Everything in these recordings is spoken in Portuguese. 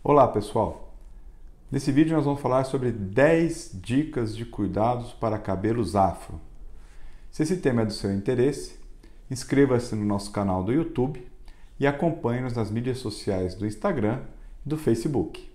Olá pessoal! Nesse vídeo nós vamos falar sobre 10 dicas de cuidados para cabelos afro. Se esse tema é do seu interesse, inscreva-se no nosso canal do YouTube e acompanhe-nos nas mídias sociais do Instagram e do Facebook.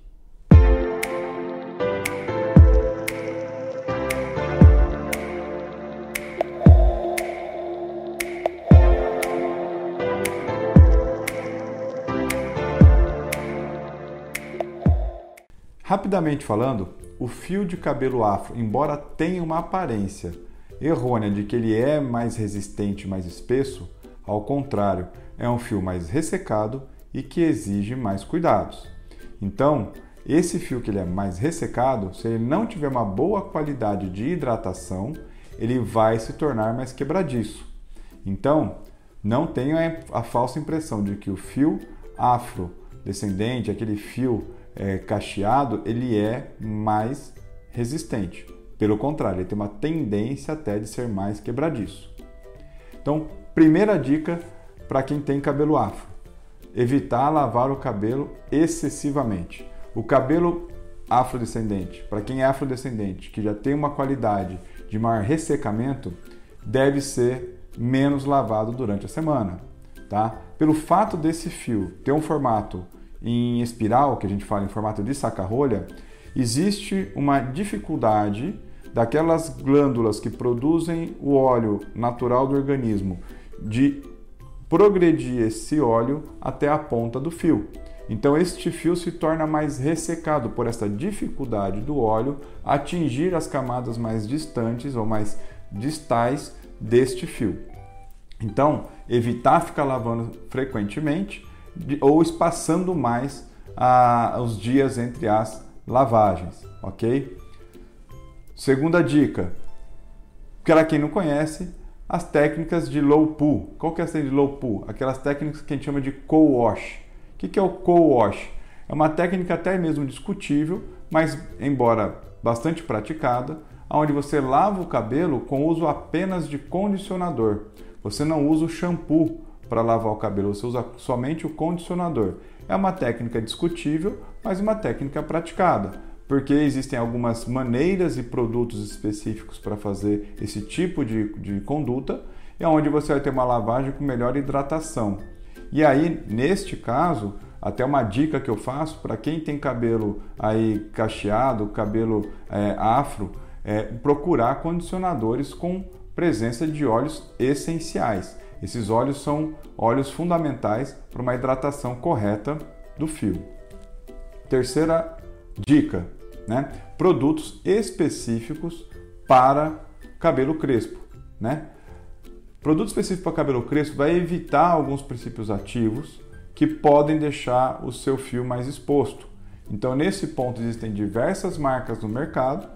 Rapidamente falando, o fio de cabelo afro, embora tenha uma aparência errônea de que ele é mais resistente, mais espesso, ao contrário, é um fio mais ressecado e que exige mais cuidados. Então, esse fio que ele é mais ressecado, se ele não tiver uma boa qualidade de hidratação, ele vai se tornar mais quebradiço. Então, não tenha a falsa impressão de que o fio afro descendente, aquele fio é, cacheado, ele é mais resistente. Pelo contrário, ele tem uma tendência até de ser mais quebradiço. Então, primeira dica para quem tem cabelo afro: evitar lavar o cabelo excessivamente. O cabelo afrodescendente, para quem é afrodescendente, que já tem uma qualidade de maior ressecamento, deve ser menos lavado durante a semana, tá? Pelo fato desse fio ter um formato em espiral, que a gente fala em formato de saca-rolha, existe uma dificuldade daquelas glândulas que produzem o óleo natural do organismo de progredir esse óleo até a ponta do fio. Então este fio se torna mais ressecado por essa dificuldade do óleo atingir as camadas mais distantes ou mais distais deste fio. Então, evitar ficar lavando frequentemente ou espaçando mais a, os dias entre as lavagens, ok? Segunda dica, para quem não conhece, as técnicas de low pull. Qual que é essa de low pull? Aquelas técnicas que a gente chama de co-wash. O que, que é o co-wash? É uma técnica até mesmo discutível, mas embora bastante praticada, onde você lava o cabelo com uso apenas de condicionador. Você não usa o shampoo para lavar o cabelo, você usa somente o condicionador. É uma técnica discutível, mas uma técnica praticada, porque existem algumas maneiras e produtos específicos para fazer esse tipo de, de conduta, e onde você vai ter uma lavagem com melhor hidratação. E aí, neste caso, até uma dica que eu faço para quem tem cabelo aí cacheado, cabelo é, afro, é procurar condicionadores com presença de óleos essenciais. Esses óleos são óleos fundamentais para uma hidratação correta do fio. Terceira dica, né? Produtos específicos para cabelo crespo, né? Produto específico para cabelo crespo vai evitar alguns princípios ativos que podem deixar o seu fio mais exposto. Então, nesse ponto existem diversas marcas no mercado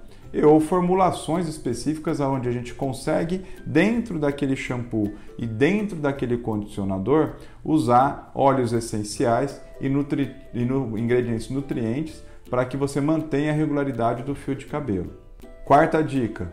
ou formulações específicas onde a gente consegue, dentro daquele shampoo e dentro daquele condicionador, usar óleos essenciais e, nutri e no, ingredientes nutrientes para que você mantenha a regularidade do fio de cabelo. Quarta dica: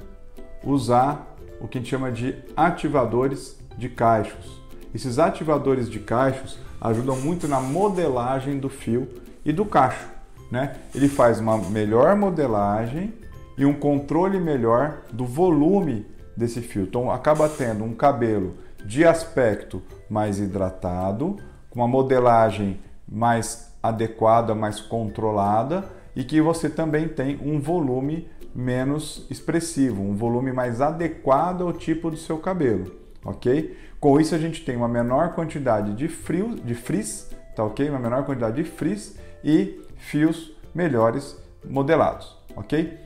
usar o que a gente chama de ativadores de cachos. Esses ativadores de cachos ajudam muito na modelagem do fio e do cacho. Né? Ele faz uma melhor modelagem e um controle melhor do volume desse fio. Então acaba tendo um cabelo de aspecto mais hidratado, com uma modelagem mais adequada, mais controlada e que você também tem um volume menos expressivo, um volume mais adequado ao tipo do seu cabelo, ok? Com isso a gente tem uma menor quantidade de frio, de frizz, tá ok? Uma menor quantidade de frizz e fios melhores modelados, ok?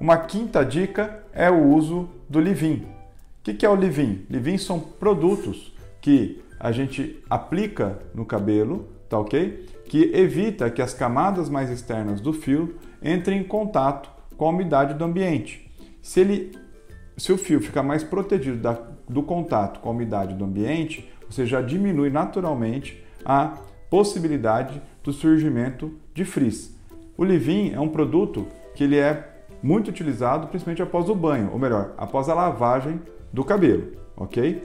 Uma quinta dica é o uso do Livin. O que é o Livin? Livin são produtos que a gente aplica no cabelo, tá ok? Que evita que as camadas mais externas do fio entrem em contato com a umidade do ambiente. Se, ele, se o fio ficar mais protegido da, do contato com a umidade do ambiente, você já diminui naturalmente a possibilidade do surgimento de frizz. O Livin é um produto que ele é muito utilizado principalmente após o banho, ou melhor, após a lavagem do cabelo, ok?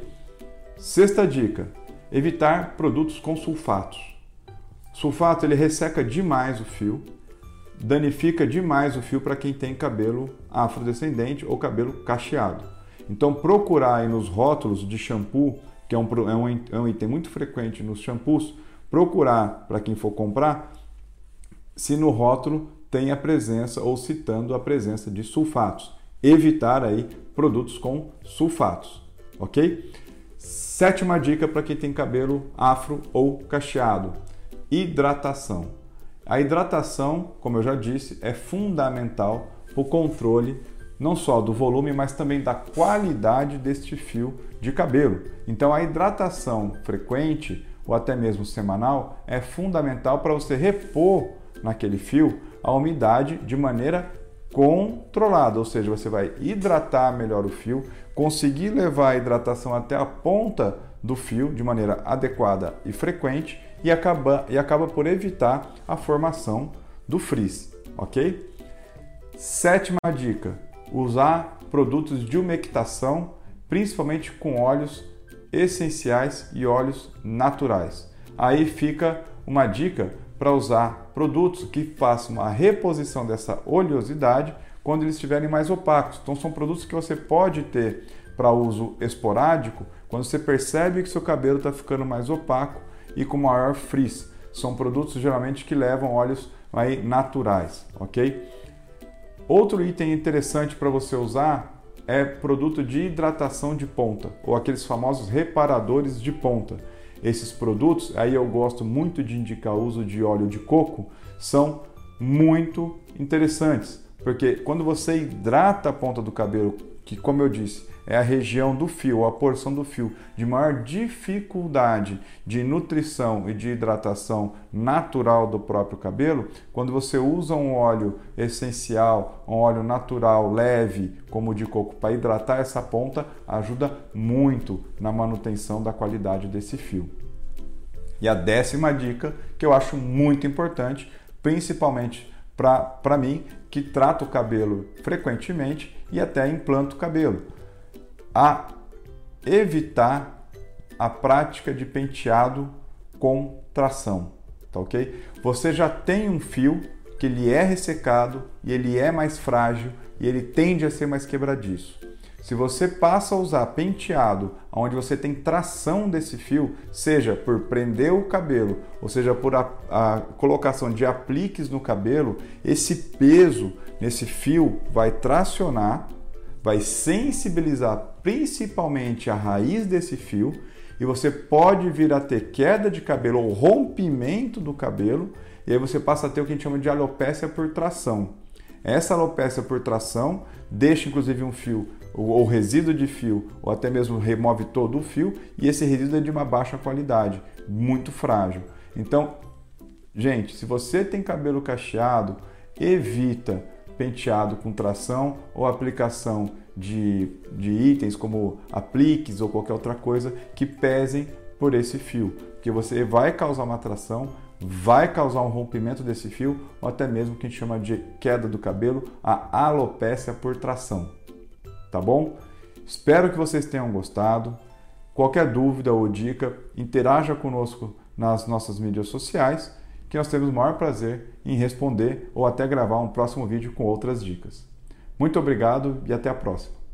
Sexta dica: evitar produtos com sulfatos. Sulfato ele resseca demais o fio, danifica demais o fio para quem tem cabelo afrodescendente ou cabelo cacheado. Então procurar aí nos rótulos de shampoo, que é um, é um, é um item muito frequente nos shampoos, procurar para quem for comprar se no rótulo tem a presença ou citando a presença de sulfatos. Evitar aí produtos com sulfatos, ok? Sétima dica para quem tem cabelo afro ou cacheado: hidratação. A hidratação, como eu já disse, é fundamental para o controle não só do volume, mas também da qualidade deste fio de cabelo. Então, a hidratação frequente ou até mesmo semanal é fundamental para você repor naquele fio a umidade de maneira controlada, ou seja, você vai hidratar melhor o fio, conseguir levar a hidratação até a ponta do fio de maneira adequada e frequente e acaba, e acaba por evitar a formação do frizz, ok? Sétima dica: usar produtos de umectação, principalmente com óleos essenciais e óleos naturais. Aí fica uma dica para usar produtos que façam a reposição dessa oleosidade quando eles estiverem mais opacos. Então são produtos que você pode ter para uso esporádico quando você percebe que seu cabelo está ficando mais opaco e com maior frizz. São produtos geralmente que levam óleos aí naturais, ok? Outro item interessante para você usar é produto de hidratação de ponta, ou aqueles famosos reparadores de ponta. Esses produtos, aí eu gosto muito de indicar o uso de óleo de coco, são muito interessantes, porque quando você hidrata a ponta do cabelo, que como eu disse, é a região do fio, a porção do fio de maior dificuldade de nutrição e de hidratação natural do próprio cabelo, quando você usa um óleo essencial, um óleo natural leve, como o de coco, para hidratar essa ponta, ajuda muito na manutenção da qualidade desse fio. E a décima dica, que eu acho muito importante, principalmente para mim, que trato o cabelo frequentemente e até implanto o cabelo a evitar a prática de penteado com tração, tá ok? Você já tem um fio que ele é ressecado e ele é mais frágil e ele tende a ser mais quebradiço. Se você passa a usar penteado, onde você tem tração desse fio, seja por prender o cabelo, ou seja por a, a colocação de apliques no cabelo, esse peso nesse fio vai tracionar vai sensibilizar principalmente a raiz desse fio e você pode vir a ter queda de cabelo ou rompimento do cabelo, e aí você passa a ter o que a gente chama de alopécia por tração. Essa alopécia por tração deixa inclusive um fio ou resíduo de fio, ou até mesmo remove todo o fio, e esse resíduo é de uma baixa qualidade, muito frágil. Então, gente, se você tem cabelo cacheado, evita penteado com tração ou aplicação de, de itens como apliques ou qualquer outra coisa que pesem por esse fio, que você vai causar uma tração, vai causar um rompimento desse fio ou até mesmo o que a gente chama de queda do cabelo, a alopécia por tração. Tá bom? Espero que vocês tenham gostado. Qualquer dúvida ou dica, interaja conosco nas nossas mídias sociais que nós temos o maior prazer em responder ou até gravar um próximo vídeo com outras dicas. Muito obrigado e até a próxima!